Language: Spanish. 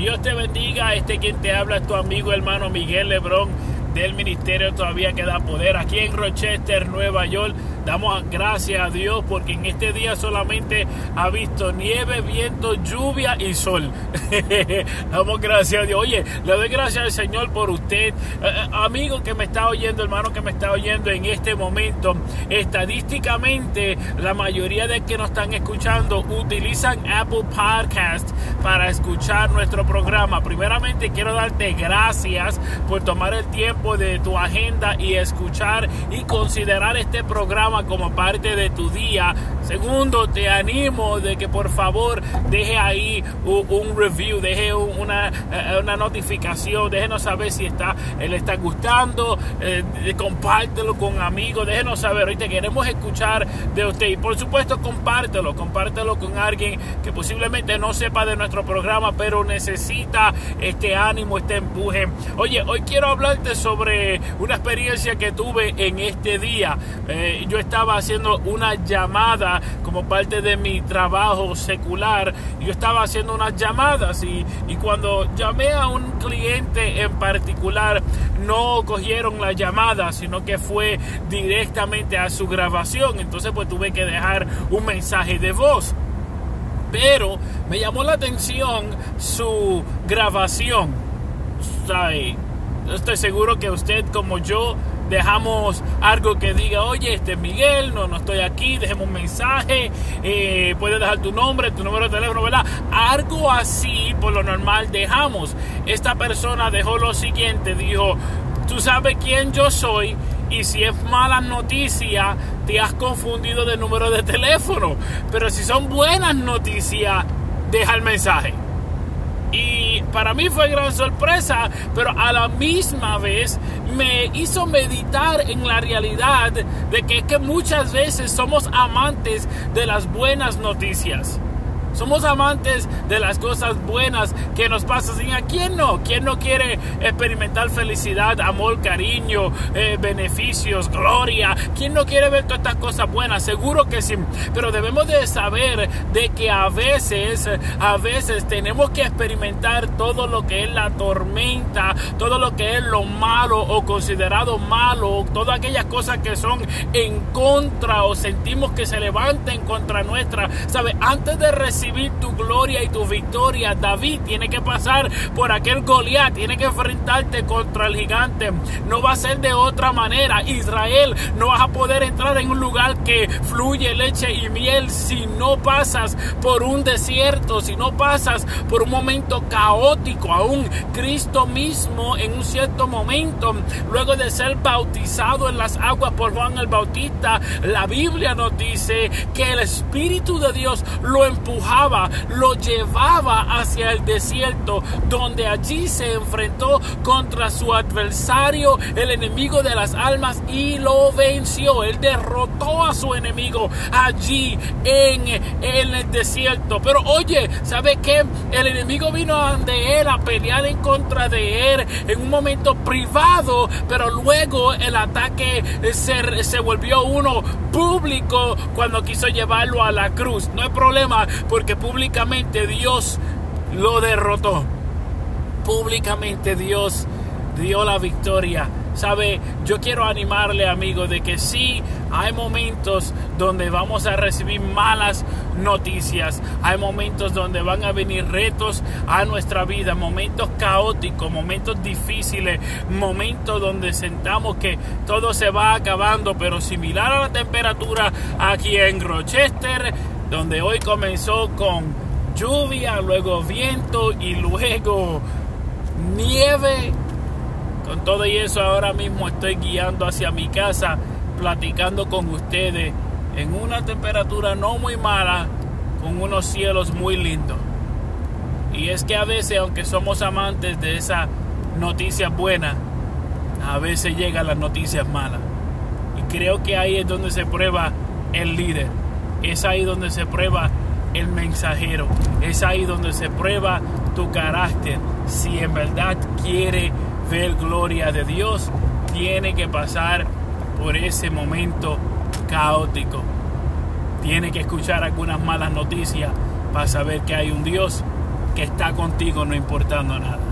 Dios te bendiga. Este quien te habla es tu amigo hermano Miguel Lebrón del Ministerio Todavía Queda Poder aquí en Rochester, Nueva York. Damos gracias a Dios porque en este día solamente ha visto nieve, viento, lluvia y sol. Damos gracias a Dios. Oye, le doy gracias al Señor por usted, eh, eh, amigo que me está oyendo, hermano que me está oyendo en este momento. Estadísticamente, la mayoría de que nos están escuchando utilizan Apple Podcast para escuchar nuestro programa. Primeramente, quiero darte gracias por tomar el tiempo de tu agenda y escuchar y considerar este programa como parte de tu día. Segundo, te animo de que por favor deje ahí un, review, deje una, eh, una notificación, déjenos saber si está, le está gustando, eh, compártelo con amigos, déjenos saber, ahorita queremos escuchar de usted y por supuesto compártelo, compártelo con alguien que posiblemente no sepa de nuestro programa, pero necesita este ánimo, este empuje. Oye, hoy quiero hablarte sobre una experiencia que tuve en este día. Eh, yo estaba haciendo una llamada como parte de mi trabajo secular. Yo estaba haciendo unas llamadas y, y cuando llamé a un cliente en particular, no cogieron la llamada, sino que fue directamente a su grabación. Entonces pues tuve que dejar un mensaje de voz. Pero me llamó la atención su grabación. Estoy seguro que usted como yo dejamos algo que diga, oye, este es Miguel, no, no estoy aquí, dejemos un mensaje, eh, puedes dejar tu nombre, tu número de teléfono, ¿verdad? Algo así, por lo normal, dejamos. Esta persona dejó lo siguiente, dijo, tú sabes quién yo soy y si es mala noticia, te has confundido de número de teléfono. Pero si son buenas noticias, deja el mensaje. Y para mí fue gran sorpresa, pero a la misma vez me hizo meditar en la realidad de que, que muchas veces somos amantes de las buenas noticias. Somos amantes de las cosas buenas que nos pasan. ¿Y a quién no? ¿Quién no quiere experimentar felicidad, amor, cariño, eh, beneficios, gloria? ¿Quién no quiere ver todas estas cosas buenas? Seguro que sí. Pero debemos de saber de que a veces, a veces tenemos que experimentar todo lo que es la tormenta, todo lo que es lo malo o considerado malo, todas aquellas cosas que son en contra o sentimos que se levanten contra nuestra. ¿Sabe? Antes de recibir recibir tu gloria y tu victoria. David tiene que pasar por aquel Goliat, tiene que enfrentarte contra el gigante. No va a ser de otra manera. Israel, no vas a poder entrar en un lugar que fluye leche y miel si no pasas por un desierto, si no pasas por un momento caótico. Aún Cristo mismo en un cierto momento, luego de ser bautizado en las aguas por Juan el Bautista, la Biblia nos dice que el Espíritu de Dios lo empujó lo llevaba hacia el desierto, donde allí se enfrentó contra su adversario, el enemigo de las almas, y lo venció. Él derrotó a su enemigo allí en, el desierto. Pero oye, ¿sabe qué? El enemigo vino ante él a pelear en contra de él en un momento privado, pero luego el ataque se, se volvió uno público cuando quiso llevarlo a la cruz. No hay problema, porque públicamente Dios lo derrotó. Públicamente Dios dio la victoria. Sabe, yo quiero animarle, amigo, de que sí hay momentos donde vamos a recibir malas noticias, hay momentos donde van a venir retos a nuestra vida, momentos caóticos, momentos difíciles, momentos donde sentamos que todo se va acabando, pero similar a la temperatura aquí en Rochester, donde hoy comenzó con lluvia, luego viento y luego nieve. Con todo y eso ahora mismo estoy guiando hacia mi casa, platicando con ustedes en una temperatura no muy mala, con unos cielos muy lindos. Y es que a veces, aunque somos amantes de esa noticia buena, a veces llegan las noticias malas. Y creo que ahí es donde se prueba el líder. Es ahí donde se prueba el mensajero. Es ahí donde se prueba tu carácter. Si en verdad quiere ver gloria de Dios, tiene que pasar por ese momento caótico. Tiene que escuchar algunas malas noticias para saber que hay un Dios que está contigo no importando nada.